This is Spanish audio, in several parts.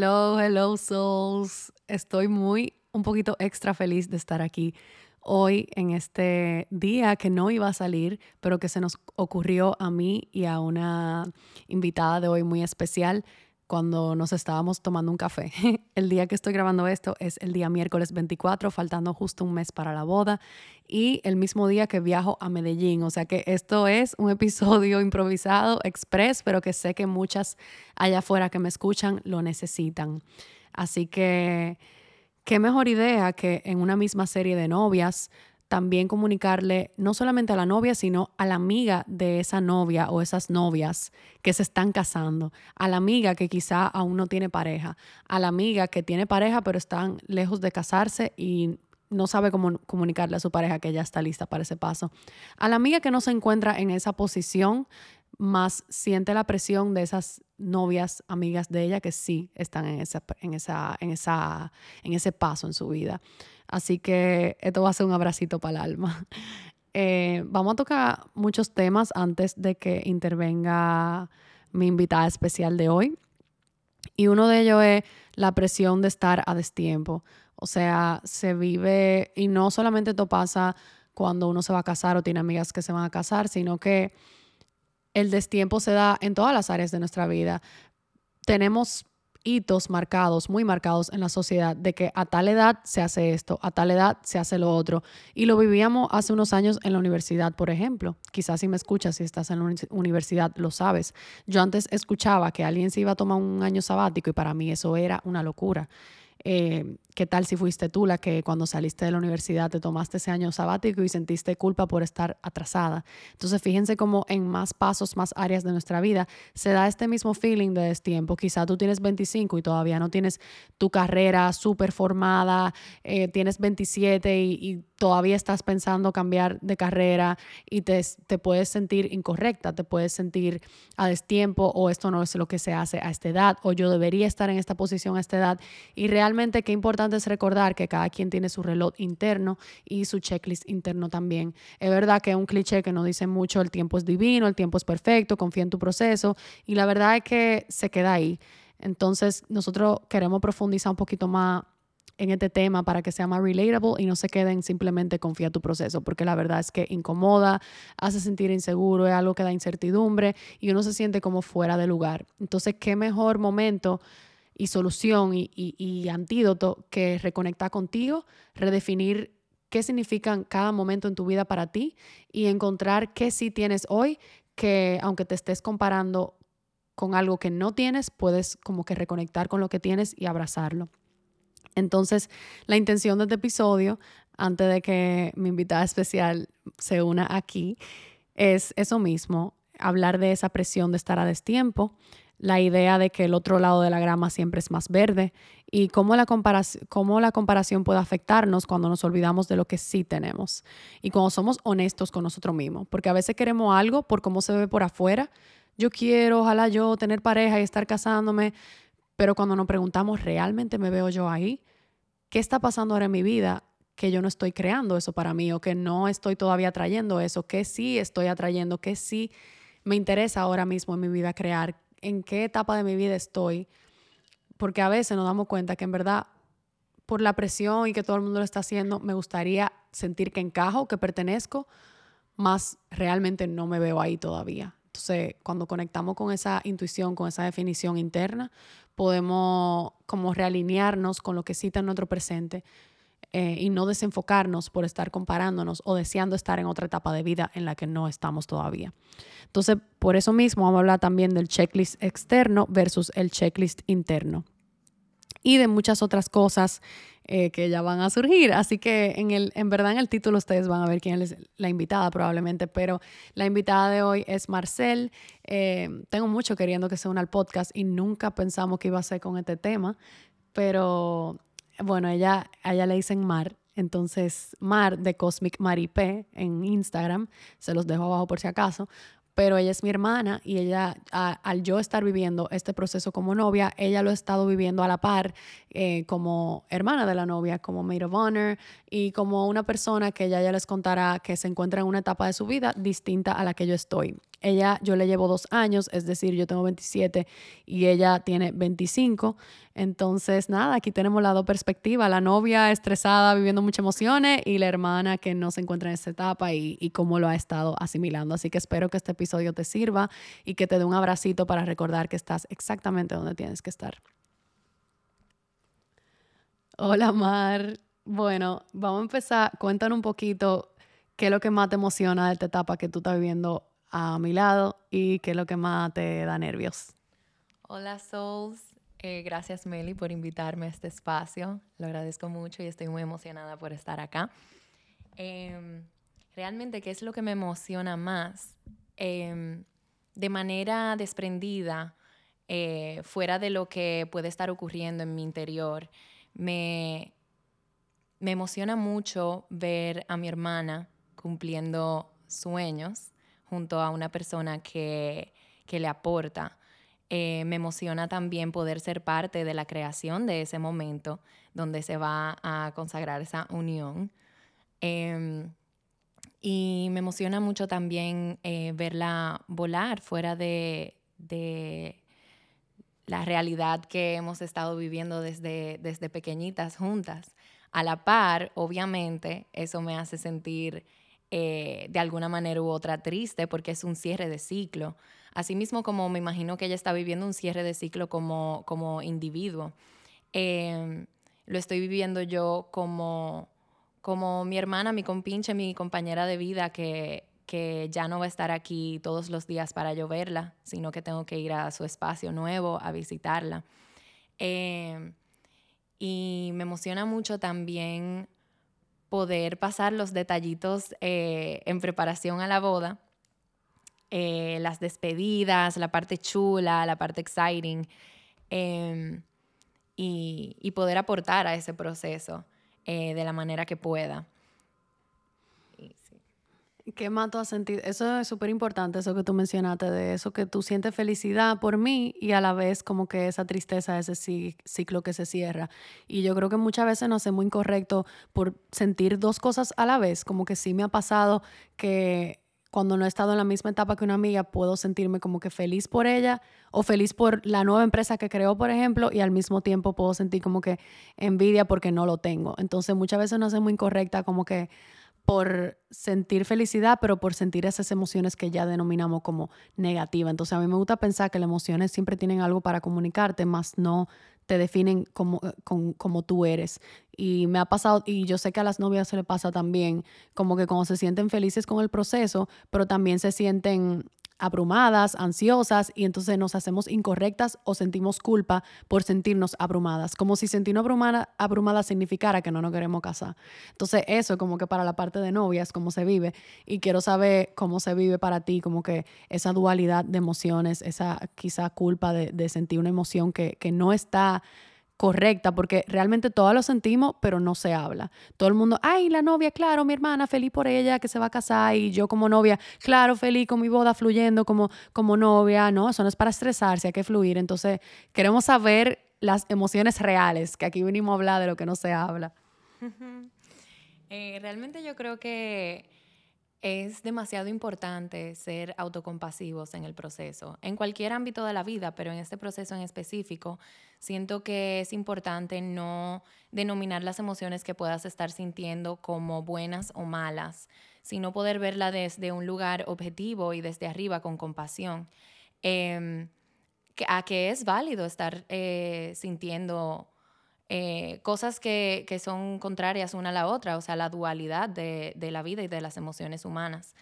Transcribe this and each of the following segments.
Hello, hello souls. Estoy muy, un poquito extra feliz de estar aquí hoy en este día que no iba a salir, pero que se nos ocurrió a mí y a una invitada de hoy muy especial cuando nos estábamos tomando un café. El día que estoy grabando esto es el día miércoles 24, faltando justo un mes para la boda y el mismo día que viajo a Medellín. O sea que esto es un episodio improvisado, express, pero que sé que muchas allá afuera que me escuchan lo necesitan. Así que, qué mejor idea que en una misma serie de novias también comunicarle no solamente a la novia, sino a la amiga de esa novia o esas novias que se están casando, a la amiga que quizá aún no tiene pareja, a la amiga que tiene pareja pero están lejos de casarse y no sabe cómo comunicarle a su pareja que ya está lista para ese paso, a la amiga que no se encuentra en esa posición, más siente la presión de esas novias, amigas de ella que sí están en, esa, en, esa, en, esa, en ese paso en su vida. Así que esto va a ser un abracito para el alma. Eh, vamos a tocar muchos temas antes de que intervenga mi invitada especial de hoy. Y uno de ellos es la presión de estar a destiempo. O sea, se vive, y no solamente esto pasa cuando uno se va a casar o tiene amigas que se van a casar, sino que el destiempo se da en todas las áreas de nuestra vida. Tenemos hitos marcados, muy marcados en la sociedad, de que a tal edad se hace esto, a tal edad se hace lo otro. Y lo vivíamos hace unos años en la universidad, por ejemplo. Quizás si me escuchas, si estás en la universidad, lo sabes. Yo antes escuchaba que alguien se iba a tomar un año sabático y para mí eso era una locura. Eh, ¿Qué tal si fuiste tú la que cuando saliste de la universidad te tomaste ese año sabático y sentiste culpa por estar atrasada? Entonces, fíjense cómo en más pasos, más áreas de nuestra vida se da este mismo feeling de destiempo. Quizá tú tienes 25 y todavía no tienes tu carrera súper formada, eh, tienes 27 y, y, todavía estás pensando cambiar de carrera y te, te puedes sentir incorrecta, te puedes sentir a destiempo o esto no es lo que se hace a esta edad o yo debería estar en esta posición a esta edad. Y realmente qué importante es recordar que cada quien tiene su reloj interno y su checklist interno también. Es verdad que es un cliché que nos dice mucho el tiempo es divino, el tiempo es perfecto, confía en tu proceso y la verdad es que se queda ahí. Entonces nosotros queremos profundizar un poquito más en este tema para que sea más relatable y no se queden simplemente confía tu proceso, porque la verdad es que incomoda, hace sentir inseguro, es algo que da incertidumbre y uno se siente como fuera de lugar. Entonces, qué mejor momento y solución y, antídoto que reconectar contigo, redefinir qué significan cada momento en tu vida para ti y encontrar qué sí tienes hoy que aunque te estés comparando con algo que no tienes, puedes como que reconectar con lo que tienes y abrazarlo. Entonces, la intención de este episodio, antes de que mi invitada especial se una aquí, es eso mismo, hablar de esa presión de estar a destiempo, la idea de que el otro lado de la grama siempre es más verde y cómo la, comparación, puede afectarnos cuando nos olvidamos de lo que sí tenemos y cuando somos honestos con nosotros mismos, porque a veces queremos algo por cómo se ve por afuera. Yo quiero, ojalá yo, tener pareja y estar casándome, pero cuando nos preguntamos, ¿realmente me veo yo ahí? ¿Qué está pasando ahora en mi vida? que yo no estoy creando eso para mí o que no estoy todavía trayendo eso, que sí estoy atrayendo, que sí me interesa ahora mismo en mi vida crear, en qué etapa de mi vida estoy, porque a veces nos damos cuenta que en verdad por la presión y que todo el mundo lo está haciendo, me gustaría sentir que encajo, que pertenezco, más realmente no me veo ahí todavía. Entonces, cuando conectamos con esa intuición, con esa definición interna, podemos como realinearnos con lo que cita en nuestro presente eh, y no desenfocarnos por estar comparándonos o deseando estar en otra etapa de vida en la que no estamos todavía. Entonces, por eso mismo vamos a hablar también del checklist externo versus el checklist interno y de muchas otras cosas eh, que ya van a surgir. Así que en, el, en verdad en el título ustedes van a ver quién es la invitada probablemente, pero la invitada de hoy es Marcel. Eh, tengo mucho queriendo que se una al podcast y nunca pensamos que iba a ser con este tema, pero bueno, ella, a ella le dicen Mar. Entonces, Mar de Cosmic Maripé en Instagram, se los dejo abajo por si acaso. Pero ella es mi hermana y ella, al yo estar viviendo este proceso como novia, ella lo ha estado viviendo a la par eh, como hermana de la novia, como maid of honor y como una persona que ella ya les contará que se encuentra en una etapa de su vida distinta a la que yo estoy. Ella, yo le llevo dos años, es decir, yo tengo 27 y ella tiene 25. Entonces, nada, aquí tenemos la dos perspectivas, la novia estresada, viviendo muchas emociones y la hermana que no se encuentra en esa etapa y, y cómo lo ha estado asimilando. Así que espero que este episodio te sirva y que te dé un abracito para recordar que estás exactamente donde tienes que estar. Hola, Mar. Bueno, vamos a empezar. Cuéntanos un poquito qué es lo que más te emociona de esta etapa que tú estás viviendo a mi lado y qué es lo que más te da nervios. Hola Souls, eh, gracias Meli por invitarme a este espacio, lo agradezco mucho y estoy muy emocionada por estar acá. Em, realmente, ¿qué es lo que me emociona más? Em, de manera desprendida, eh, fuera de lo que puede estar ocurriendo en mi interior, me, me emociona mucho ver a mi hermana cumpliendo sueños junto a una persona que, le aporta. Eh, me emociona también poder ser parte de la creación de ese momento donde se va a consagrar esa unión. Em, y me emociona mucho también eh, verla volar fuera de, la realidad que hemos estado viviendo desde, desde pequeñitas juntas. A la par, obviamente, eso me hace sentir eh, de alguna manera u otra triste porque es un cierre de ciclo. Asimismo, como me imagino que ella está viviendo un cierre de ciclo como, como individuo, em, lo estoy viviendo yo como, como mi hermana, mi compinche, mi compañera de vida que, que ya no va a estar aquí todos los días para yo verla, sino que tengo que ir a su espacio nuevo a visitarla. Em, y me emociona mucho también poder pasar los detallitos eh, en preparación a la boda, eh, las despedidas, la parte chula, la parte exciting, y, poder aportar a ese proceso eh, de la manera que pueda. ¿Qué más tú has sentido? Eso es súper importante, eso que tú mencionaste, de eso que tú sientes felicidad por mí y a la vez como que esa tristeza, ese ciclo que se cierra. Y yo creo que muchas veces no sé muy incorrecto por sentir dos cosas a la vez, como que sí me ha pasado que cuando no he estado en la misma etapa que una amiga, puedo sentirme como que feliz por ella o feliz por la nueva empresa que creó, por ejemplo, y al mismo tiempo puedo sentir como que envidia porque no lo tengo. Entonces muchas veces no sé muy incorrecta como que por sentir felicidad, pero por sentir esas emociones que ya denominamos como negativa. Entonces a mí me gusta pensar que las emociones siempre tienen algo para comunicarte, más no te definen como, eh, como, tú eres. Y me ha pasado, y yo sé que a las novias se le pasa también, como que cuando se sienten felices con el proceso, pero también se sienten abrumadas, ansiosas y entonces nos hacemos incorrectas o sentimos culpa por sentirnos abrumadas, como si sentirnos abrumada, abrumada significara que no nos queremos casar. Entonces eso como que para la parte de novias, cómo se vive y quiero saber cómo se vive para ti, como que esa dualidad de emociones, esa quizá culpa de, sentir una emoción que no está correcta, porque realmente todos lo sentimos, pero no se habla. Todo el mundo, ay, la novia, claro, mi hermana, feliz por ella, que se va a casar, y yo como novia, claro, feliz con mi boda fluyendo como, como novia, no, eso no es para estresarse, hay que fluir. Entonces, queremos saber las emociones reales, que aquí venimos a hablar de lo que no se habla. Eh, realmente yo creo que es demasiado importante ser autocompasivos en el proceso, en cualquier ámbito de la vida, pero en este proceso en específico, siento que es importante no denominar las emociones que puedas estar sintiendo como buenas o malas, sino poder verla desde un lugar objetivo y desde arriba con compasión. Em, a que es válido estar eh, sintiendo eh, cosas que, son contrarias una a la otra, o sea, la dualidad de, la vida y de las emociones humanas.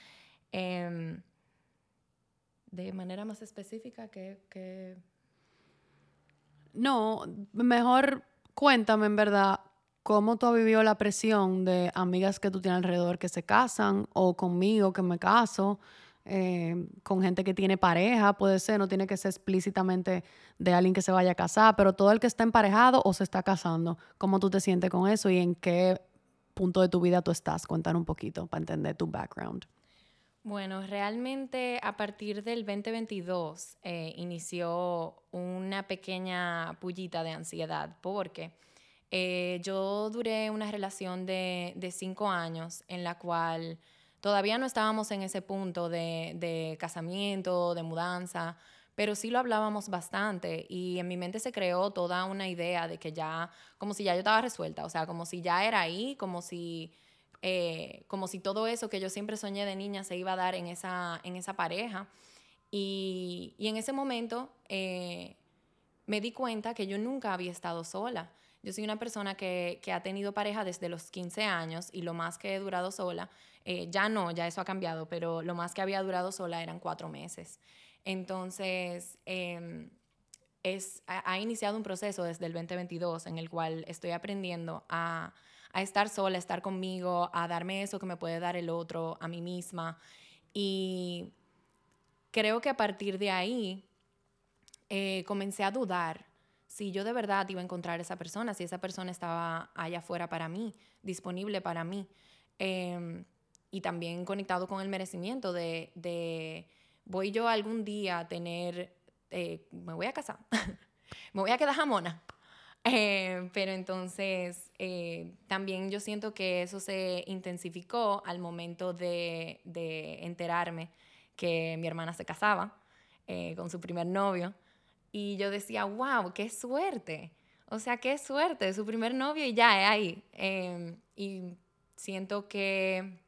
Em, de manera más específica que, No, mejor cuéntame en verdad cómo tú has vivido la presión de amigas que tú tienes alrededor que se casan o conmigo que me caso eh, con gente que tiene pareja, puede ser, no tiene que ser explícitamente de alguien que se vaya a casar, pero todo el que está emparejado o se está casando, ¿cómo tú te sientes con eso y en qué punto de tu vida tú estás? Cuéntanos un poquito para entender tu background. Bueno, realmente a partir del 2022 eh, inició una pequeña pullita de ansiedad porque eh, yo duré una relación de, cinco años en la cual todavía no estábamos en ese punto de, casamiento, de mudanza, pero sí lo hablábamos bastante y en mi mente se creó toda una idea de que ya, como si ya yo estaba resuelta, o sea, como si ya era ahí, como si eh, como si todo eso que yo siempre soñé de niña se iba a dar en esa, en esa pareja. Y, en ese momento eh, me di cuenta que yo nunca había estado sola. Yo soy una persona que, ha tenido pareja desde los 15 años y lo más que he durado sola, eh, ya no, ya eso ha cambiado, pero lo más que había durado sola eran cuatro meses. Entonces, em, es, ha, iniciado un proceso desde el 2022 en el cual estoy aprendiendo a, a estar sola, a estar conmigo, a darme eso que me puede dar el otro, a mí misma. Y creo que a partir de ahí eh, comencé a dudar si yo de verdad iba a encontrar esa persona, si esa persona estaba allá afuera para mí, disponible para mí. Em, y también conectado con el merecimiento de, voy yo algún día a tener, eh, me voy a casar, me voy a quedar jamona. Eh, pero entonces eh, también yo siento que eso se intensificó al momento de, enterarme que mi hermana se casaba eh, con su primer novio. Y yo decía, wow, qué suerte. O sea, qué suerte, su primer novio y ya es ahí. Em, y siento que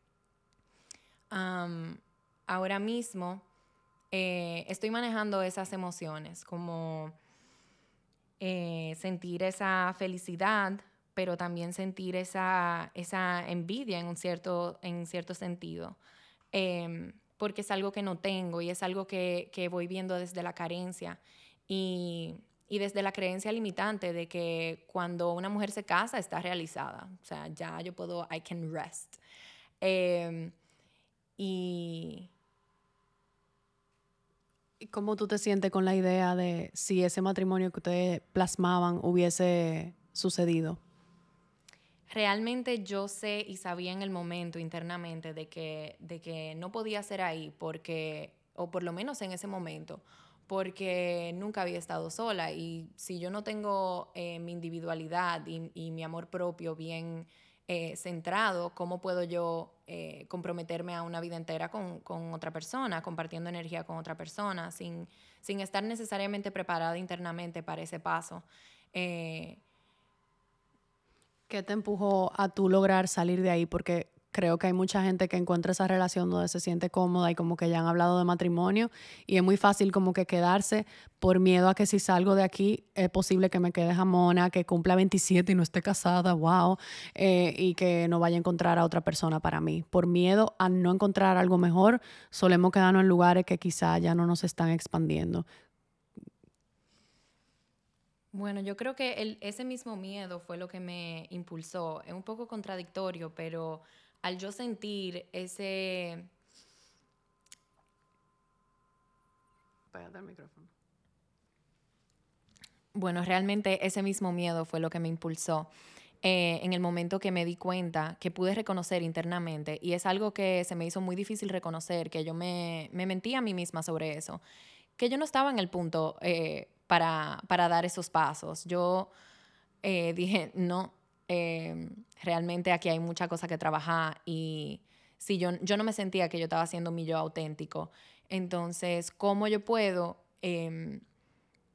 ahora mismo estoy manejando esas emociones como eh, sentir esa felicidad, pero también sentir esa, esa envidia en un cierto, en cierto sentido. Em, porque es algo que no tengo y es algo que, que voy viendo desde la carencia y, y, desde la creencia limitante de que cuando una mujer se casa está realizada. O sea, ya yo puedo, I can rest. Eh, y, ¿Cómo tú te sientes con la idea de si ese matrimonio que ustedes plasmaban hubiese sucedido? Realmente yo sé y sabía en el momento internamente de que, de que no podía ser ahí porque, o por lo menos en ese momento, porque nunca había estado sola y si yo no tengo eh, mi individualidad y, y, mi amor propio bien eh, centrado, ¿cómo puedo yo eh, comprometerme a una vida entera con, otra persona, compartiendo energía con otra persona, sin, sin estar necesariamente preparada internamente para ese paso? ¿Qué te empujó a tú lograr salir de ahí? Porque creo que hay mucha gente que encuentra esa relación donde se siente cómoda y como que ya han hablado de matrimonio y es muy fácil como que quedarse por miedo a que si salgo de aquí es posible que me quede jamona, que cumpla 27 y no esté casada, wow, eh, y que no vaya a encontrar a otra persona para mí. Por miedo a no encontrar algo mejor, solemos quedarnos en lugares que quizá ya no nos están expandiendo. Bueno, yo creo que ese mismo miedo fue lo que me impulsó. Es un poco contradictorio, pero al yo sentir ese... Pégate el micrófono. Bueno, realmente ese mismo miedo fue lo que me impulsó. Eh, en el momento que me di cuenta, que pude reconocer internamente, y es algo que se me hizo muy difícil reconocer, que yo me, me mentí a mí misma sobre eso, que yo no estaba en el punto eh, para, para, dar esos pasos. Yo eh, dije, no, Em, realmente aquí hay mucha cosa que trabajar y si yo, yo no me sentía que yo estaba haciendo mi yo auténtico. Entonces, ¿cómo yo puedo em,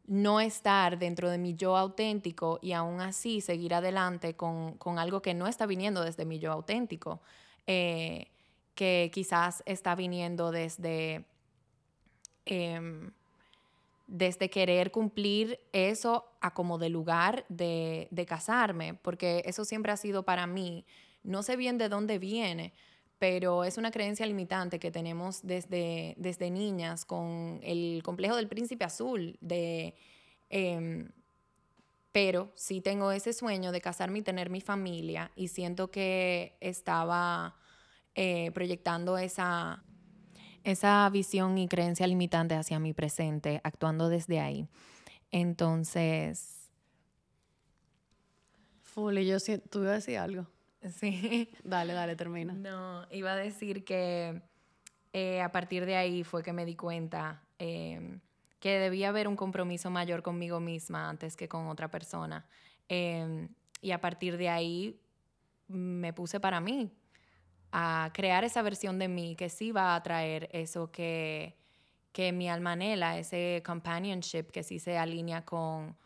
no estar dentro de mi yo auténtico y aún así seguir adelante con, con algo que no está viniendo desde mi yo auténtico? Eh, que quizás está viniendo desde... Em, desde querer cumplir eso a como de lugar de, casarme, porque eso siempre ha sido para mí, no sé bien de dónde viene, pero es una creencia limitante que tenemos desde, desde niñas con el complejo del príncipe azul, de, em, pero sí tengo ese sueño de casarme y tener mi familia y siento que estaba eh, proyectando esa, esa visión y creencia limitante hacia mi presente, actuando desde ahí. Entonces... Fully, yo siento, tú ibas a decir algo. Sí. Dale, dale, termina. No, iba a decir que eh, a partir de ahí fue que me di cuenta em, que debía haber un compromiso mayor conmigo misma antes que con otra persona. Em, y a partir de ahí me puse para mí, a crear esa versión de mí que sí va a traer eso que, que mi alma anhela, ese companionship que sí se alinea con,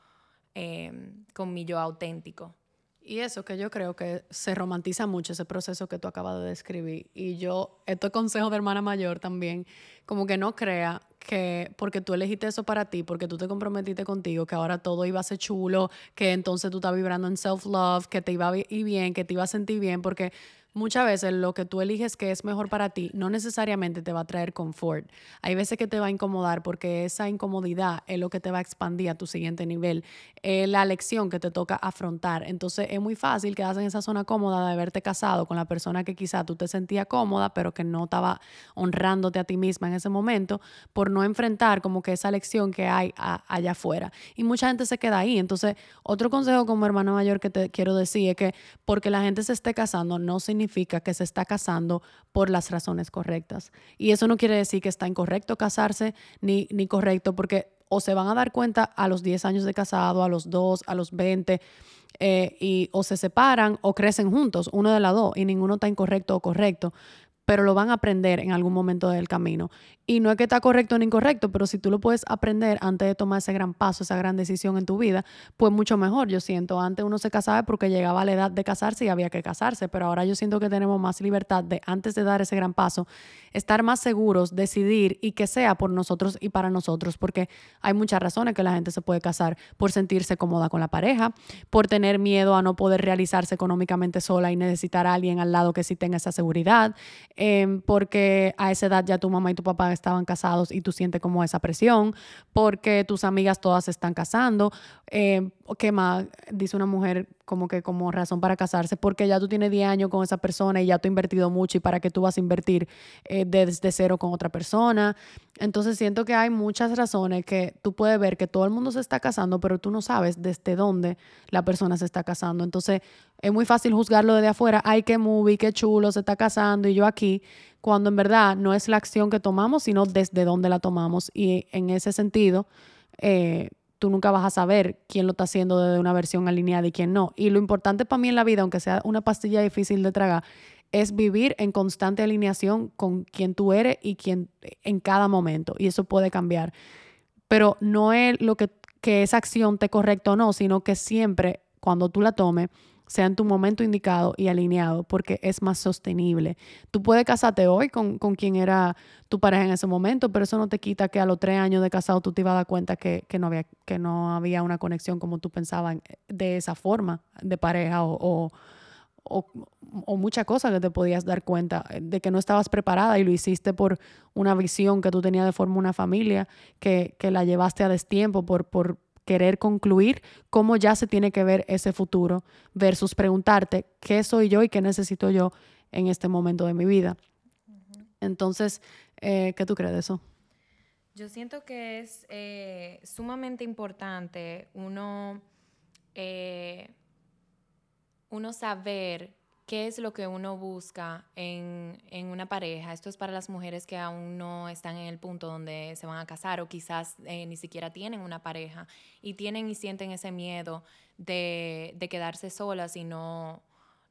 em, con mi yo auténtico. Y eso que yo creo que se romantiza mucho ese proceso que tú acabas de describir. Y yo, esto es consejo de hermana mayor también, como que no crea que porque tú elegiste eso para ti, porque tú te comprometiste contigo, que ahora todo iba a ser chulo, que entonces tú estás vibrando en self-love, que te iba a ir bien, que te iba a sentir bien, porque muchas veces lo que tú eliges que es mejor para ti no necesariamente te va a traer confort. Hay veces que te va a incomodar porque esa incomodidad es lo que te va a expandir a tu siguiente nivel. Es la lección que te toca afrontar. Entonces es muy fácil quedarse en esa zona cómoda de haberte casado con la persona que quizá tú te sentías cómoda, pero que no estaba honrándote a ti misma en ese momento por no enfrentar como que esa lección que hay allá afuera. Y mucha gente se queda ahí. Entonces, otro consejo como hermano mayor que te quiero decir es que porque la gente se esté casando no significa significa que se está casando por las razones correctas. Y eso no quiere decir que está incorrecto casarse ni, ni correcto, porque o se van a dar cuenta a los 10 años de casado, a los 2, a los 20, eh, y o se separan o crecen juntos, uno de las dos, y ninguno está incorrecto o correcto pero lo van a aprender en algún momento del camino. Y no es que está correcto ni incorrecto, pero si tú lo puedes aprender antes de tomar ese gran paso, esa gran decisión en tu vida, pues mucho mejor. Yo siento, antes uno se casaba porque llegaba la edad de casarse y había que casarse, pero ahora yo siento que tenemos más libertad de, antes de dar ese gran paso, estar más seguros, decidir y que sea por nosotros y para nosotros, porque hay muchas razones que la gente se puede casar por sentirse cómoda con la pareja, por tener miedo a no poder realizarse económicamente sola y necesitar a alguien al lado que sí tenga esa seguridad Em, porque a esa edad ya tu mamá y tu papá estaban casados y tú sientes como esa presión, porque tus amigas todas se están casando. Eh, ¿Qué más? Dice una mujer como que como razón para casarse, porque ya tú tienes 10 años con esa persona y ya tú has invertido mucho y para qué tú vas a invertir eh, desde cero con otra persona. Entonces siento que hay muchas razones que tú puedes ver que todo el mundo se está casando, pero tú no sabes desde dónde la persona se está casando. Entonces es muy fácil juzgarlo desde afuera, ay, qué movie, qué chulo, se está casando y yo aquí, cuando en verdad no es la acción que tomamos, sino desde dónde la tomamos. Y en ese sentido, eh, tú nunca vas a saber quién lo está haciendo desde una versión alineada y quién no. Y lo importante para mí en la vida, aunque sea una pastilla difícil de tragar, es vivir en constante alineación con quien tú eres y quien en cada momento. Y eso puede cambiar. Pero no es lo que, que esa acción te correcta o no, sino que siempre cuando tú la tomes, sea en tu momento indicado y alineado, porque es más sostenible. Tú puedes casarte hoy con, quien era tu pareja en ese momento, pero eso no te quita que a los tres años de casado tú te ibas a dar cuenta que, no, había, que no había una conexión como tú pensabas de esa forma de pareja o, o, muchas cosas que te podías dar cuenta de que no estabas preparada y lo hiciste por una visión que tú tenías de forma una familia, que, que la llevaste a destiempo por, por, querer concluir cómo ya se tiene que ver ese futuro versus preguntarte qué soy yo y qué necesito yo en este momento de mi vida. Entonces, eh, ¿qué tú crees de eso? Yo siento que es eh, sumamente importante uno, eh, uno saber ¿Qué es lo que uno busca en, una pareja? Esto es para las mujeres que aún no están en el punto donde se van a casar o quizás eh, ni siquiera tienen una pareja y tienen y sienten ese miedo de, quedarse solas y no,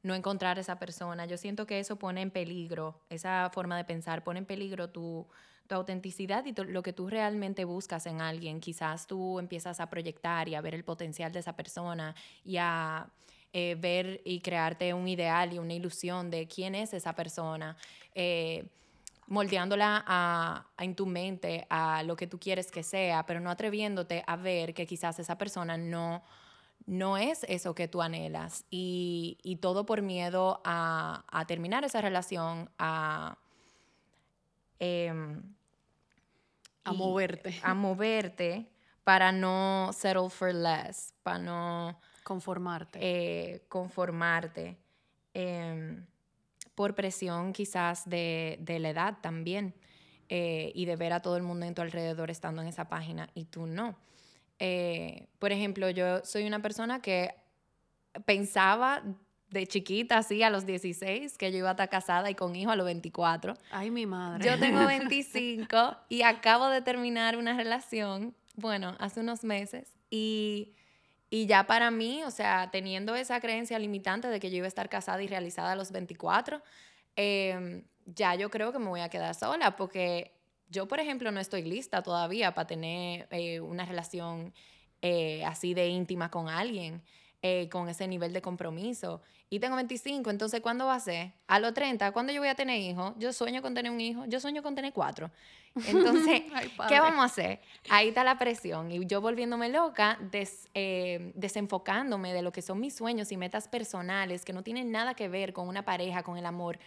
no encontrar esa persona. Yo siento que eso pone en peligro, esa forma de pensar pone en peligro tu, tu autenticidad y lo que tú realmente buscas en alguien. Quizás tú empiezas a proyectar y a ver el potencial de esa persona y a eh, ver y crearte un ideal y una ilusión de quién es esa persona, eh, moldeándola a, en tu mente a lo que tú quieres que sea, pero no atreviéndote a ver que quizás esa persona no, no es eso que tú anhelas y, todo por miedo a, terminar esa relación, a... Em, a moverte. A moverte para no settle for less, para no Conformarte. Eh, conformarte. Em, por presión quizás de, la edad también. Eh, y de ver a todo el mundo en tu alrededor estando en esa página y tú no. Eh, por ejemplo, yo soy una persona que pensaba de chiquita, así, a los 16, que yo iba a estar casada y con hijo a los 24. Ay, mi madre. Yo tengo 25 y acabo de terminar una relación, bueno, hace unos meses, y, ya para mí, o sea, teniendo esa creencia limitante de que yo iba a estar casada y realizada a los 24, em, ya yo creo que me voy a quedar sola, porque yo, por ejemplo, no estoy lista todavía para tener eh, una relación eh, así de íntima con alguien. Eh, con ese nivel de compromiso. Y tengo 25, entonces ¿cuándo va a ser? A los 30, ¿cuándo yo voy a tener hijos? Yo sueño con tener un hijo, yo sueño con tener cuatro. Entonces, ¿qué vamos a hacer? Ahí está la presión. Y yo volviéndome loca, eh, desenfocándome de lo que son mis sueños y metas personales, que no tienen nada que ver con una pareja, con el amor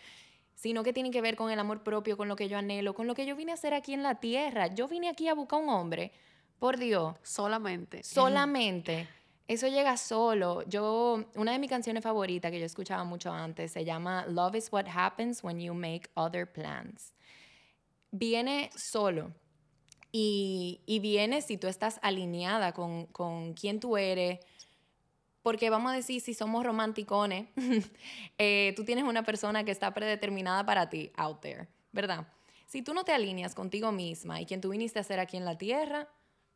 sino que tienen que ver con el amor propio, con lo que yo anhelo, con lo que yo vine a hacer aquí en la tierra. Yo vine aquí a buscar un hombre, por Dios. Solamente. Solamente. Eso llega solo. Yo, una de mis canciones favoritas que yo escuchaba mucho antes se llama Love is what happens when you make other plans. Viene solo. Y, viene si tú estás alineada con, con quién tú eres, porque vamos a decir, si somos romanticones, eh, tú tienes una persona que está predeterminada para ti out there, ¿verdad? Si tú no te alineas contigo misma y quien tú viniste a ser aquí en la tierra,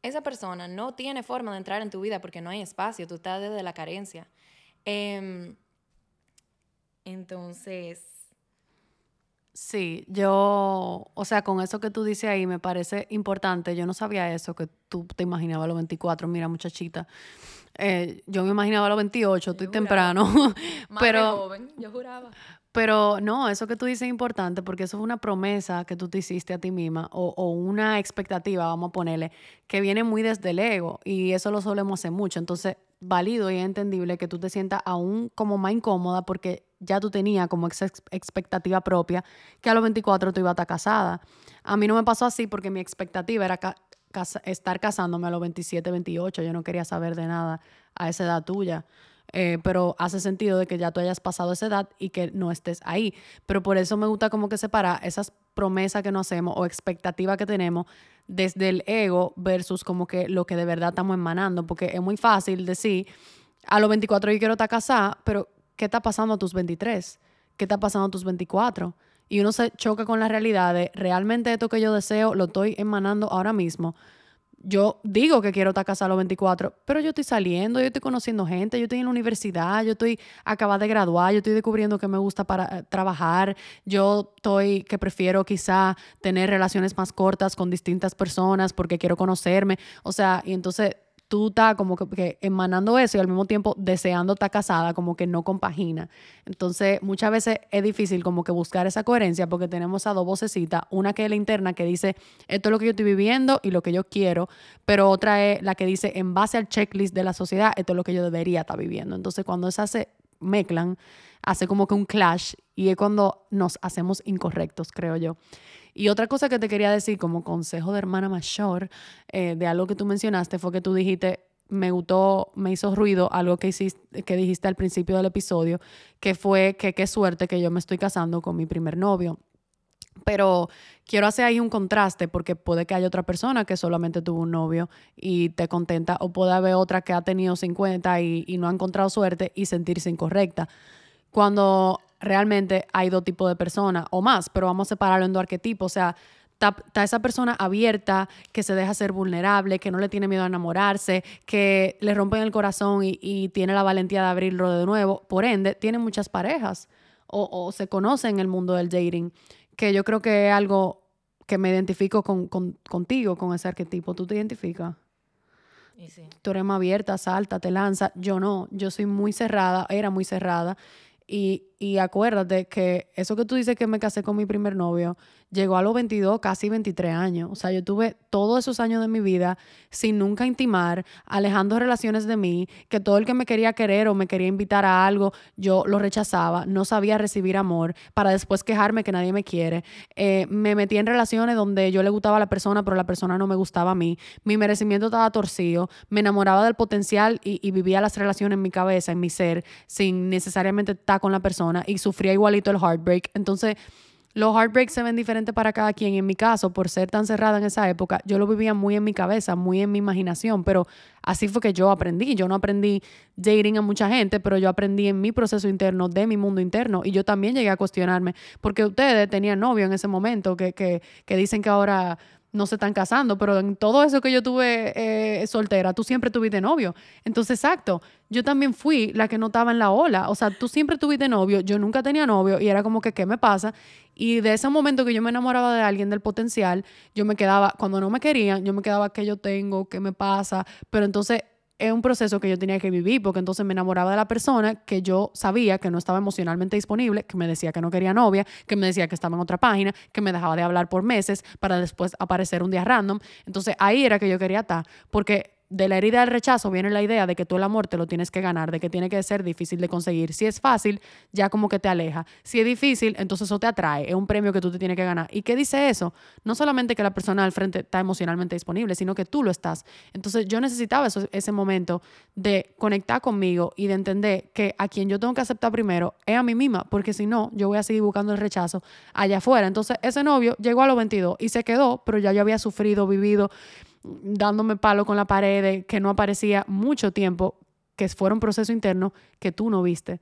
esa persona no tiene forma de entrar en tu vida porque no hay espacio, tú estás desde la carencia. Em, entonces... Sí, yo, o sea, con eso que tú dices ahí me parece importante. Yo no sabía eso, que tú te imaginabas a los 24, mira muchachita. Eh, yo me imaginaba a los 28, estoy temprano. pero, joven, yo juraba. Pero no, eso que tú dices es importante porque eso es una promesa que tú te hiciste a ti misma o, una expectativa, vamos a ponerle, que viene muy desde el ego y eso lo solemos hacer mucho. Entonces, válido y entendible que tú te sientas aún como más incómoda porque ya tú tenías como esa expectativa propia que a los 24 tú ibas a estar casada. A mí no me pasó así porque mi expectativa era estar casándome a los 27, 28. Yo no quería saber de nada a esa edad tuya. Eh, pero hace sentido de que ya tú hayas pasado esa edad y que no estés ahí. Pero por eso me gusta como que separar esas promesas que nos hacemos o expectativas que tenemos desde el ego versus como que lo que de verdad estamos emanando, porque es muy fácil decir, a los 24 yo quiero estar casada, pero ¿qué está pasando a tus 23? ¿Qué está pasando a tus 24? Y uno se choca con la realidad de realmente esto que yo deseo lo estoy emanando ahora mismo yo digo que quiero estar casada a los 24, pero yo estoy saliendo, yo estoy conociendo gente, yo estoy en la universidad, yo estoy acabada de graduar, yo estoy descubriendo que me gusta para eh, trabajar, yo estoy que prefiero quizá tener relaciones más cortas con distintas personas porque quiero conocerme, o sea, y entonces tú estás como que, emanando eso y al mismo tiempo deseando estar casada, como que no compagina. Entonces, muchas veces es difícil como que buscar esa coherencia porque tenemos a dos vocecitas, una que es la interna que dice, esto es lo que yo estoy viviendo y lo que yo quiero, pero otra es la que dice, en base al checklist de la sociedad, esto es lo que yo debería estar viviendo. Entonces, cuando esas se mezclan, hace como que un clash y es cuando nos hacemos incorrectos, creo yo. Y otra cosa que te quería decir como consejo de hermana mayor eh, de algo que tú mencionaste fue que tú dijiste, me gustó, me hizo ruido algo que, hiciste, que dijiste al principio del episodio, que fue que qué suerte que yo me estoy casando con mi primer novio. Pero quiero hacer ahí un contraste porque puede que haya otra persona que solamente tuvo un novio y te contenta o puede haber otra que ha tenido 50 y, y no ha encontrado suerte y sentirse incorrecta. Cuando realmente hay dos tipos de personas o más, pero vamos a separarlo en dos arquetipos. O sea, está, esa persona abierta, que se deja ser vulnerable, que no le tiene miedo a enamorarse, que le rompen el corazón y, tiene la valentía de abrirlo de nuevo. Por ende, tiene muchas parejas o, se conoce en el mundo del dating, que yo creo que es algo que me identifico con, contigo, con ese arquetipo. ¿Tú te identificas? Tú eres más abierta, salta, te lanza. Yo no, yo soy muy cerrada, era muy cerrada. Y, y, acuérdate que eso que tú dices que me casé con mi primer novio, llegó a los 22, casi 23 años. O sea, yo tuve todos esos años de mi vida sin nunca intimar, alejando relaciones de mí, que todo el que me quería querer o me quería invitar a algo, yo lo rechazaba, no sabía recibir amor, para después quejarme que nadie me quiere. Eh, me metí en relaciones donde yo le gustaba a la persona, pero la persona no me gustaba a mí. Mi merecimiento estaba torcido, me enamoraba del potencial y, y vivía las relaciones en mi cabeza, en mi ser, sin necesariamente estar con la persona y sufría igualito el heartbreak. Entonces, Los heartbreaks se ven diferentes para cada quien. En mi caso, por ser tan cerrada en esa época, yo lo vivía muy en mi cabeza, muy en mi imaginación, pero así fue que yo aprendí. Yo no aprendí dating a mucha gente, pero yo aprendí en mi proceso interno, de mi mundo interno, y yo también llegué a cuestionarme, porque ustedes tenían novio en ese momento, que, que, que dicen que ahora no se están casando, pero en todo eso que yo tuve eh, soltera, tú siempre tuviste novio. Entonces, exacto, yo también fui la que no estaba en la ola. O sea, tú siempre tuviste novio, yo nunca tenía novio y era como que, ¿qué me pasa? Y de ese momento que yo me enamoraba de alguien del potencial, yo me quedaba, cuando no me querían, yo me quedaba, ¿qué yo tengo? ¿Qué me pasa? Pero entonces es un proceso que yo tenía que vivir porque entonces me enamoraba de la persona que yo sabía que no estaba emocionalmente disponible, que me decía que no quería novia, que me decía que estaba en otra página, que me dejaba de hablar por meses para después aparecer un día random. Entonces ahí era que yo quería estar porque de la herida del rechazo viene la idea de que tú el amor te lo tienes que ganar, de que tiene que ser difícil de conseguir. Si es fácil, ya como que te aleja. Si es difícil, entonces eso te atrae. Es un premio que tú te tienes que ganar. ¿Y qué dice eso? No solamente que la persona al frente está emocionalmente disponible, sino que tú lo estás. Entonces yo necesitaba ese momento de conectar conmigo y de entender que a quien yo tengo que aceptar primero es a mí misma, porque si no, yo voy a seguir buscando el rechazo allá afuera. Entonces ese novio llegó a los 22 y se quedó, pero ya yo había sufrido, vivido dándome palo con la pared, que no aparecía mucho tiempo, que fuera un proceso interno que tú no viste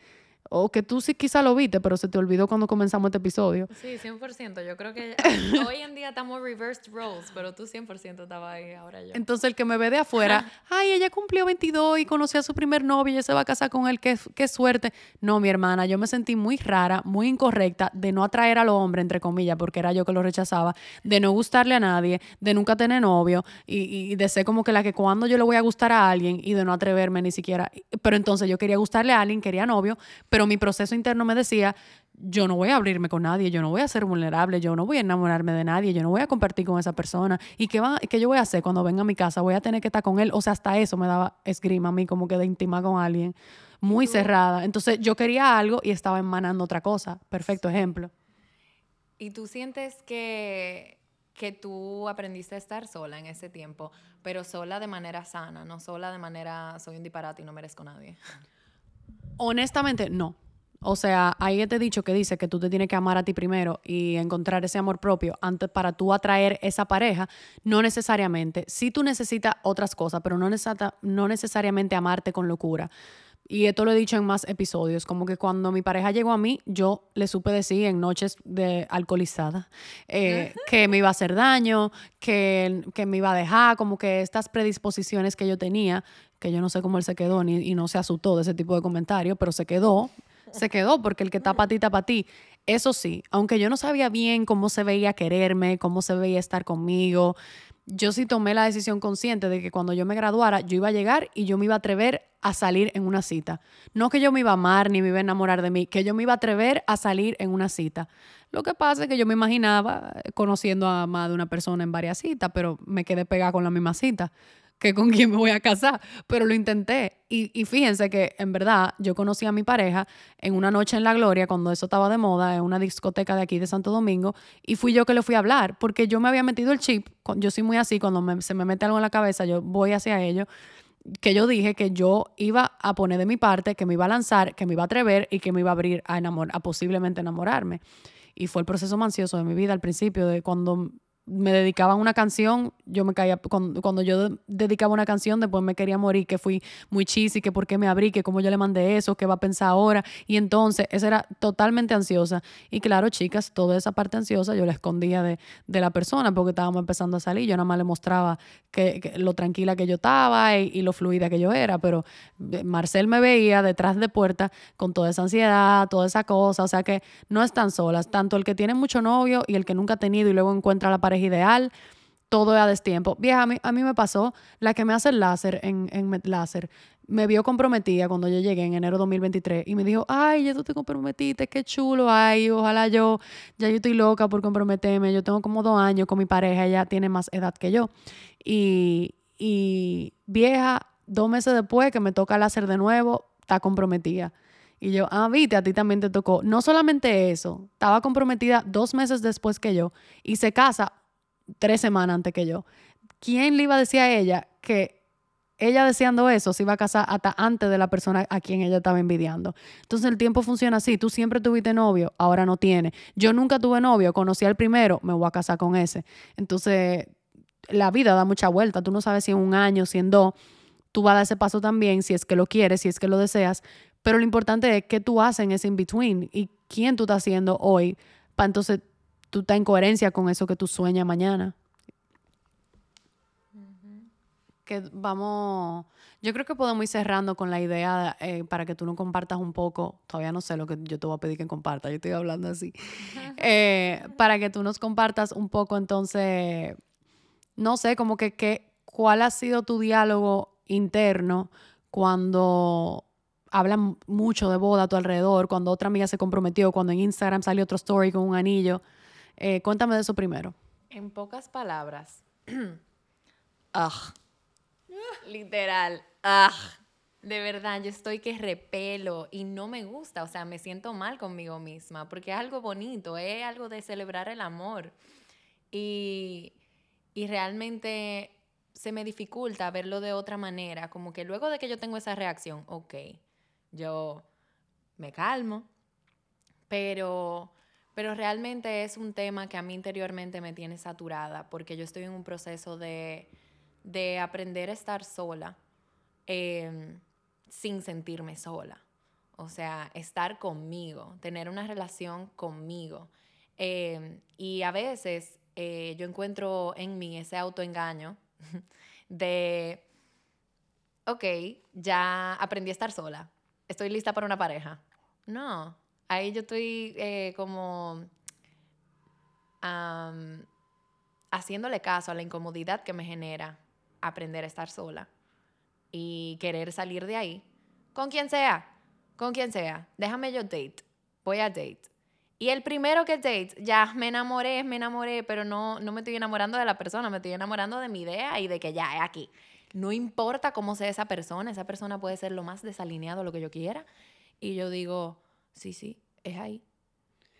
o que tú sí quizá lo viste, pero se te olvidó cuando comenzamos este episodio. Sí, 100%. Yo creo que hoy en día estamos reversed roles, pero tú 100% estabas ahí, ahora yo. Entonces el que me ve de afuera, ay, ella cumplió 22 y conoció a su primer novio y ella se va a casar con él, qué, qué suerte. No, mi hermana, yo me sentí muy rara, muy incorrecta de no atraer a los hombres, entre comillas, porque era yo que lo rechazaba, de no gustarle a nadie, de nunca tener novio y, y de ser como que la que cuando yo le voy a gustar a alguien y de no atreverme ni siquiera. Pero entonces yo quería gustarle a alguien, quería novio, pero mi proceso interno me decía, yo no voy a abrirme con nadie, yo no voy a ser vulnerable, yo no voy a enamorarme de nadie, yo no voy a compartir con esa persona. ¿Y qué, va, qué yo voy a hacer cuando venga a mi casa? Voy a tener que estar con él. O sea, hasta eso me daba esgrima a mí, como que de intimar con alguien, muy cerrada. Entonces yo quería algo y estaba emanando otra cosa. Perfecto ejemplo. ¿Y tú sientes que, que tú aprendiste a estar sola en ese tiempo, pero sola de manera sana, no sola de manera soy un disparate y no merezco a nadie? Honestamente, no. O sea, ahí te he dicho que dice que tú te tienes que amar a ti primero y encontrar ese amor propio antes para tú atraer esa pareja. No necesariamente. Sí tú necesitas otras cosas, pero no, no necesariamente amarte con locura. Y esto lo he dicho en más episodios, como que cuando mi pareja llegó a mí, yo le supe decir en noches de alcoholizada eh, que me iba a hacer daño, que, que me iba a dejar, como que estas predisposiciones que yo tenía, que yo no sé cómo él se quedó ni, y no se asustó de ese tipo de comentarios, pero se quedó, se quedó porque el que está para ti, ti. Eso sí, aunque yo no sabía bien cómo se veía quererme, cómo se veía estar conmigo, yo sí tomé la decisión consciente de que cuando yo me graduara, yo iba a llegar y yo me iba a atrever a salir en una cita. No que yo me iba a amar ni me iba a enamorar de mí, que yo me iba a atrever a salir en una cita. Lo que pasa es que yo me imaginaba conociendo a más de una persona en varias citas, pero me quedé pegada con la misma cita que con quién me voy a casar, pero lo intenté. Y, fíjense que en verdad yo conocí a mi pareja en una noche en La Gloria, cuando eso estaba de moda, en una discoteca de aquí de Santo Domingo, y fui yo que le fui a hablar, porque yo me había metido el chip, yo soy muy así, cuando se me mete algo en la cabeza, yo voy hacia ello, que yo dije que yo iba a poner de mi parte, que me iba a lanzar, que me iba a atrever y que me iba a abrir a, a posiblemente enamorarme. Y fue el proceso mancioso de mi vida al principio, de cuando me dedicaban una canción, yo me caía, cuando, yo dedicaba una canción, después me quería morir, que fui muy cheesy, que por qué me abrí, que cómo yo le mandé eso, qué va a pensar ahora. Y entonces, esa era totalmente ansiosa. Y claro, chicas, toda esa parte ansiosa yo la escondía de, la persona porque estábamos empezando a salir. Yo nada más le mostraba que, lo tranquila que yo estaba y, lo fluida que yo era. Pero eh, Marcel me veía detrás de puerta con toda esa ansiedad, toda esa cosa. O sea que no están solas. Tanto el que tiene mucho novio y el que nunca ha tenido y luego encuentra la pareja ideal, todo es a destiempo. Vieja, a mí, a mí me pasó, la que me hace el láser en, en láser, me vio comprometida cuando yo llegué en enero de 2023 y me dijo, ay, ya tú te comprometiste, qué chulo, ay, ojalá yo, ya yo estoy loca por comprometerme, yo tengo como dos años con mi pareja, ella tiene más edad que yo. Y, y vieja, dos meses después que me toca láser de nuevo, está comprometida. Y yo, ah, viste, a ti también te tocó. No solamente eso, estaba comprometida dos meses después que yo y se casa tres semanas antes que yo. ¿Quién le iba a decir a ella que ella deseando eso se iba a casar hasta antes de la persona a quien ella estaba envidiando. Entonces el tiempo funciona así. Tú siempre tuviste novio, ahora no tienes. Yo nunca tuve novio, conocí al primero, me voy a casar con ese. Entonces la vida da mucha vuelta. Tú no sabes si en un año, si en dos, tú vas a dar ese paso también, si es que lo quieres, si es que lo deseas. Pero lo importante es qué tú haces en ese in-between y quién tú estás haciendo hoy para entonces tú estás en coherencia con eso que tú sueñas mañana. Que vamos, yo creo que podemos ir cerrando con la idea eh, para que tú nos compartas un poco, todavía no sé lo que yo te voy a pedir que compartas, yo estoy hablando así, eh, para que tú nos compartas un poco entonces, no sé, como que, que cuál ha sido tu diálogo interno cuando hablan mucho de boda a tu alrededor, cuando otra amiga se comprometió, cuando en Instagram salió otro story con un anillo. Eh, cuéntame de eso primero. En pocas palabras. ah, literal. Ah, de verdad, yo estoy que repelo y no me gusta, o sea, me siento mal conmigo misma, porque es algo bonito, es algo de celebrar el amor. Y, y realmente se me dificulta verlo de otra manera, como que luego de que yo tengo esa reacción, ok, yo me calmo, pero, pero realmente es un tema que a mí interiormente me tiene saturada porque yo estoy en un proceso de, de aprender a estar sola em, sin sentirme sola. O sea, estar conmigo, tener una relación conmigo. Em, y a veces eh, yo encuentro en mí ese autoengaño de, ok, ya aprendí a estar sola, estoy lista para una pareja. No, ahí yo estoy eh, como haciéndole caso a la incomodidad que me genera aprender a estar sola y querer salir de ahí con quien sea, con quien sea. Déjame yo date, voy a date. Y el primero que date, ya me enamoré, me enamoré, pero no, no me estoy enamorando de la persona, me estoy enamorando de mi idea y de que ya es aquí. No importa cómo sea esa persona, esa persona puede ser lo más desalineado, lo que yo quiera. Y yo digo, sí, sí, es ahí.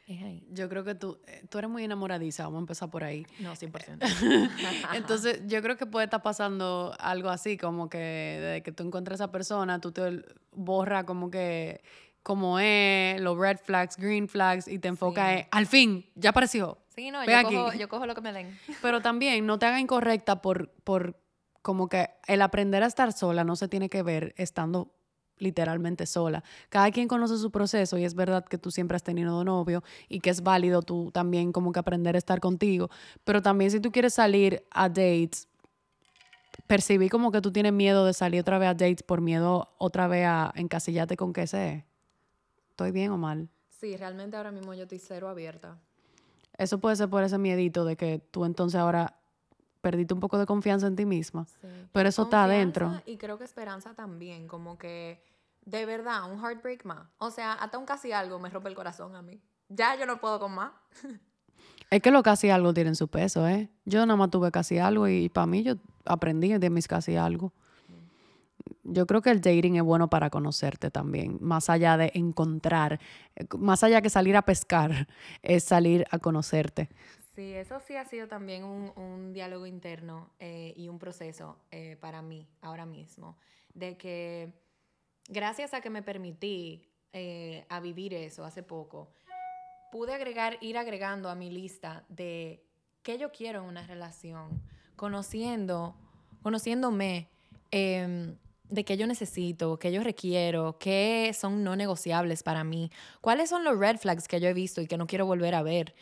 Es ahí. Yo creo que tú, eh, tú eres muy enamoradiza, vamos a empezar por ahí. No, 100%. Entonces, yo creo que puede estar pasando algo así, como que desde que tú encuentras a esa persona, tú te borra como que como es, los red flags, green flags, y te enfoca en, al fin, ya apareció. Sí, no, yo cojo, yo cojo, lo que me den. Pero también no te haga incorrecta por, por como que el aprender a estar sola no se tiene que ver estando literalmente sola. Cada quien conoce su proceso y es verdad que tú siempre has tenido novio y que es válido tú también como que aprender a estar contigo, pero también si tú quieres salir a dates, percibí como que tú tienes miedo de salir otra vez a dates por miedo otra vez a encasillarte con qué sé. ¿Estoy bien o mal? Sí, realmente ahora mismo yo estoy cero abierta. Eso puede ser por ese miedito de que tú entonces ahora perdiste un poco de confianza en ti misma. Pero eso está adentro. Y creo que esperanza también, como que de verdad, un heartbreak más. O sea, hasta un casi algo me rompe el corazón a mí. Ya yo no puedo con más. Es que lo casi algo tienen su peso, ¿eh? Yo nada más tuve casi algo y para mí yo aprendí de mis casi algo. Yo creo que el dating es bueno para conocerte también, más allá de encontrar, más allá que salir a pescar, es salir a conocerte. Sí, eso sí ha sido también un, diálogo interno eh, y un proceso eh, para mí ahora mismo, de que gracias a que me permití eh, a vivir eso hace poco, pude agregar, ir agregando a mi lista de qué yo quiero en una relación, conociendo, conociéndome, em, de qué yo necesito, qué yo requiero, qué son no negociables para mí, cuáles son los red flags que yo he visto y que no quiero volver a ver.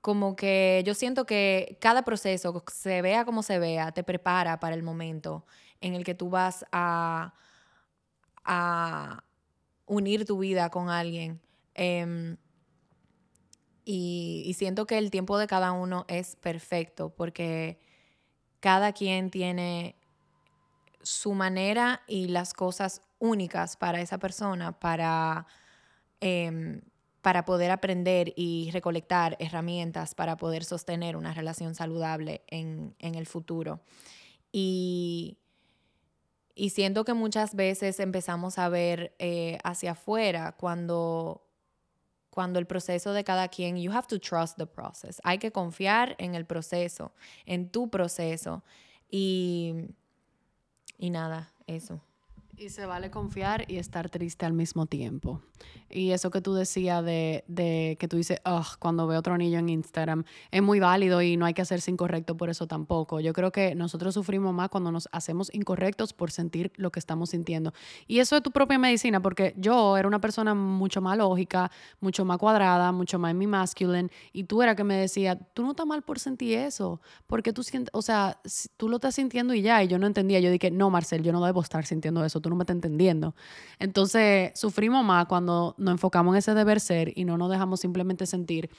Como que yo siento que cada proceso, se vea como se vea, te prepara para el momento en el que tú vas a, a unir tu vida con alguien. Em, y, y, siento que el tiempo de cada uno es perfecto porque cada quien tiene su manera y las cosas únicas para esa persona, para... Em, para poder aprender y recolectar herramientas para poder sostener una relación saludable en, el futuro. Y, y, siento que muchas veces empezamos a ver eh, hacia afuera cuando, cuando el proceso de cada quien, you have to trust the process. Hay que confiar en el proceso, en tu proceso. Y, y nada, eso. Y se vale confiar y estar triste al mismo tiempo. Y eso que tú decías de, de que tú dices, cuando veo otro niño en Instagram, es muy válido y no hay que hacerse incorrecto por eso tampoco. Yo creo que nosotros sufrimos más cuando nos hacemos incorrectos por sentir lo que estamos sintiendo. Y eso es tu propia medicina, porque yo era una persona mucho más lógica, mucho más cuadrada, mucho más en mi masculine, y tú era que me decía, tú no estás mal por sentir eso, porque tú sientes, o sea, tú lo estás sintiendo y ya, y yo no entendía. Yo dije, no, Marcel, yo no debo estar sintiendo eso tú no me estás entendiendo. Entonces, sufrimos más cuando nos enfocamos en ese deber ser y no nos dejamos simplemente sentir.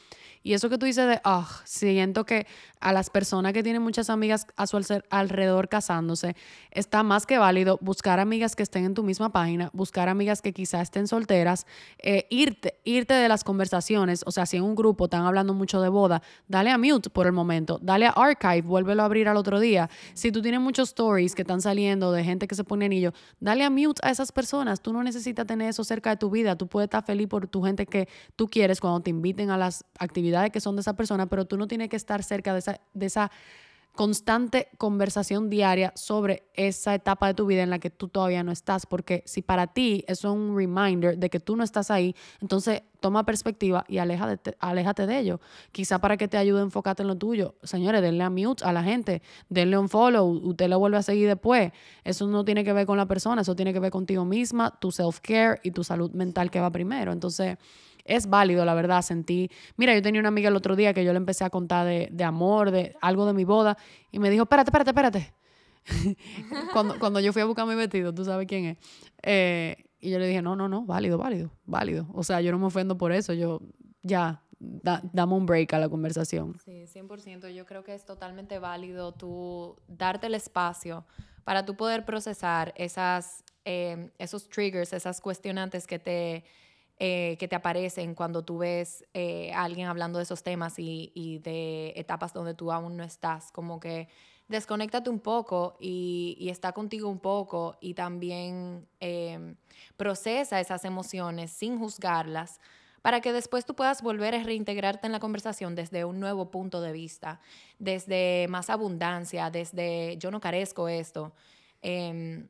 Y eso que tú dices de, ah, siento que a las personas que tienen muchas amigas a su alrededor casándose, está más que válido buscar amigas que estén en tu misma página, buscar amigas que quizás estén solteras, eh, irte, irte de las conversaciones. O sea, si en un grupo están hablando mucho de boda, dale a mute por el momento, dale a archive, vuélvelo a abrir al otro día. Si tú tienes muchos stories que están saliendo de gente que se pone anillo, dale a mute a esas personas. Tú no necesitas tener eso cerca de tu vida. Tú puedes estar feliz por tu gente que tú quieres cuando te inviten a las actividades de que son de esa persona, pero tú no tienes que estar cerca de esa, de esa constante conversación diaria sobre esa etapa de tu vida en la que tú todavía no estás, porque si para ti eso es un reminder de que tú no estás ahí, entonces toma perspectiva y aléjate, aléjate de ello. Quizá para que te ayude a enfocarte en lo tuyo. Señores, denle a mute a la gente, denle un follow, usted lo vuelve a seguir después. Eso no tiene que ver con la persona, eso tiene que ver contigo misma, tu self-care y tu salud mental que va primero. Entonces, es válido, la verdad, sentí. Mira, yo tenía una amiga el otro día que yo le empecé a contar de, amor, de algo de mi boda, y me dijo, espérate, espérate, espérate. cuando, cuando yo fui a buscar mi vestido, tú sabes quién es. Eh, y yo le dije, no, no, no, válido, válido, válido. O sea, yo no me ofendo por eso, yo ya, dame un break a la conversación. Sí, 100%. Yo creo que es totalmente válido tú darte el espacio para tú poder procesar esas, eh, esos triggers, esas cuestionantes que te eh, que te aparecen cuando tú ves eh, a alguien hablando de esos temas y, de etapas donde tú aún no estás. Como que desconéctate un poco y, está contigo un poco y también em, procesa esas emociones sin juzgarlas para que después tú puedas volver a reintegrarte en la conversación desde un nuevo punto de vista, desde más abundancia, desde yo no carezco esto. Em,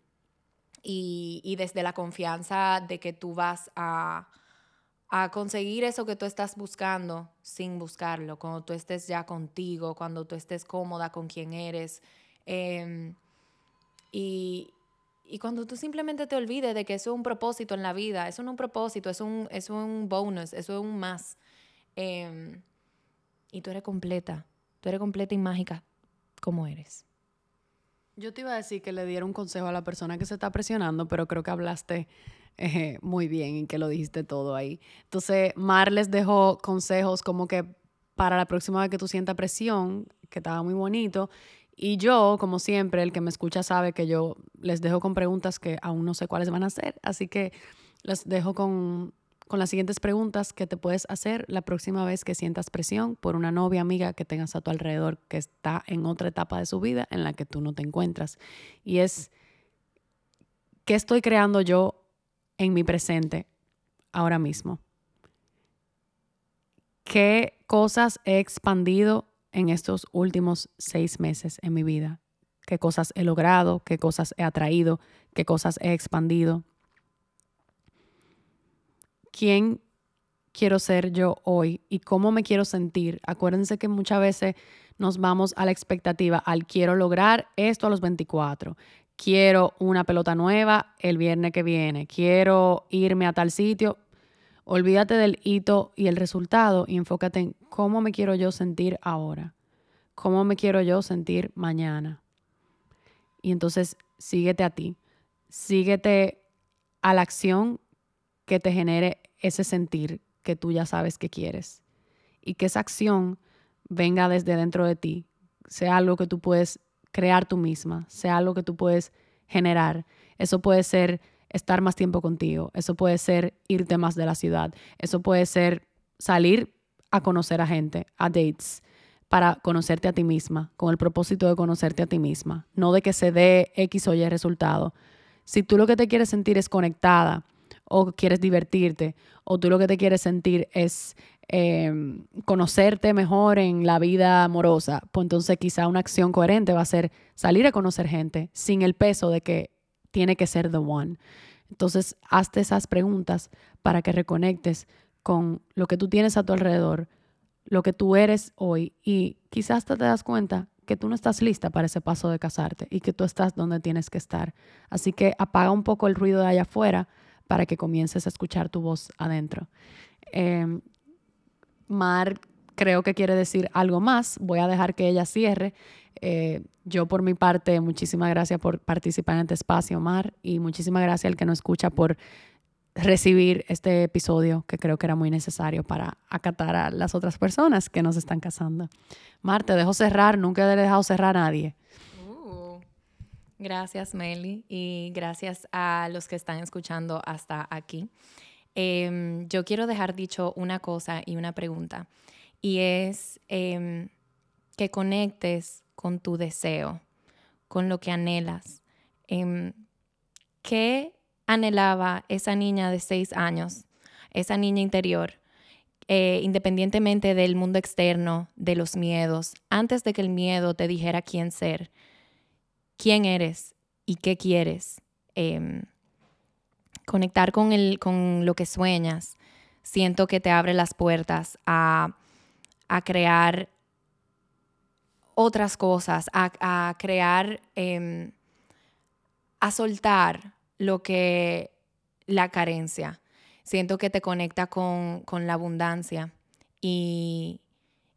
y, desde la confianza de que tú vas a, conseguir eso que tú estás buscando sin buscarlo, cuando tú estés ya contigo, cuando tú estés cómoda con quien eres. Em, y, cuando tú simplemente te olvides de que eso es un propósito en la vida, eso no es un propósito, es un, es un bonus, eso es un más. Em, y tú eres completa, tú eres completa y mágica como eres. Yo te iba a decir que le diera un consejo a la persona que se está presionando, pero creo que hablaste eh, muy bien y que lo dijiste todo ahí. Entonces, Mar les dejó consejos como que para la próxima vez que tú sientas presión, que estaba muy bonito. Y yo, como siempre, el que me escucha sabe que yo les dejo con preguntas que aún no sé cuáles van a ser. Así que les dejo con con las siguientes preguntas que te puedes hacer la próxima vez que sientas presión por una novia amiga que tengas a tu alrededor que está en otra etapa de su vida en la que tú no te encuentras. Y es, ¿qué estoy creando yo en mi presente ahora mismo? ¿Qué cosas he expandido en estos últimos seis meses en mi vida? ¿Qué cosas he logrado? ¿Qué cosas he atraído? ¿Qué cosas he expandido? Quién quiero ser yo hoy y cómo me quiero sentir. Acuérdense que muchas veces nos vamos a la expectativa, al quiero lograr esto a los 24. Quiero una pelota nueva el viernes que viene. Quiero irme a tal sitio. Olvídate del hito y el resultado y enfócate en cómo me quiero yo sentir ahora. Cómo me quiero yo sentir mañana. Y entonces síguete a ti. Síguete a la acción que te genere ese sentir que tú ya sabes que quieres. Y que esa acción venga desde dentro de ti, sea algo que tú puedes crear tú misma, sea algo que tú puedes generar. Eso puede ser estar más tiempo contigo, eso puede ser irte más de la ciudad, eso puede ser salir a conocer a gente, a dates, para conocerte a ti misma, con el propósito de conocerte a ti misma, no de que se dé X o Y resultado. Si tú lo que te quieres sentir es conectada, o quieres divertirte, o tú lo que te quieres sentir es em, conocerte mejor en la vida amorosa, pues entonces quizá una acción coherente va a ser salir a conocer gente sin el peso de que tiene que ser the one. Entonces, hazte esas preguntas para que reconectes con lo que tú tienes a tu alrededor, lo que tú eres hoy y quizás te das cuenta que tú no estás lista para ese paso de casarte y que tú estás donde tienes que estar. Así que apaga un poco el ruido de allá afuera para que comiences a escuchar tu voz adentro. Em, Mar creo que quiere decir algo más. Voy a dejar que ella cierre. Eh, yo por mi parte, muchísimas gracias por participar en este espacio, Mar, y muchísimas gracias al que nos escucha por recibir este episodio que creo que era muy necesario para acatar a las otras personas que nos están casando. Mar, te dejo cerrar, nunca he dejado cerrar a nadie. Gracias, Meli, y gracias a los que están escuchando hasta aquí. Em, yo quiero dejar dicho una cosa y una pregunta, y es em, que conectes con tu deseo, con lo que anhelas. Em, ¿Qué anhelaba esa niña de seis años, esa niña interior, eh, independientemente del mundo externo, de los miedos, antes de que el miedo te dijera quién ser, quién eres y qué quieres? Em, conectar con, el, con lo que sueñas, siento que te abre las puertas a, crear otras cosas, a, crear, em, a soltar lo que la carencia. Siento que te conecta con, la abundancia y,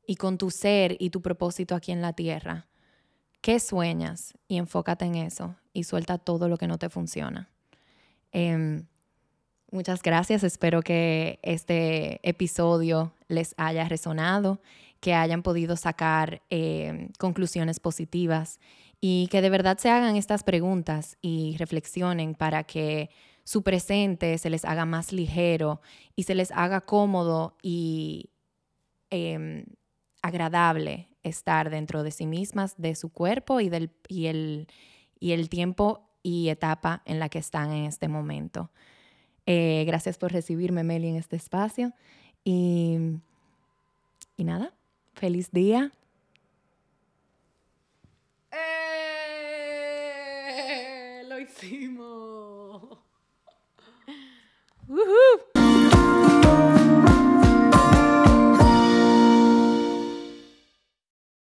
y con tu ser y tu propósito aquí en la tierra. ¿Qué sueñas? Y enfócate en eso y suelta todo lo que no te funciona. Em, muchas gracias. Espero que este episodio les haya resonado, que hayan podido sacar em, conclusiones positivas y que de verdad se hagan estas preguntas y reflexionen para que su presente se les haga más ligero y se les haga cómodo y em, agradable estar dentro de sí mismas, de su cuerpo y, del, y, el, y el tiempo y etapa en la que están en este momento. Eh, gracias por recibirme, Meli, en este espacio. Y, y nada, feliz día, hicimos.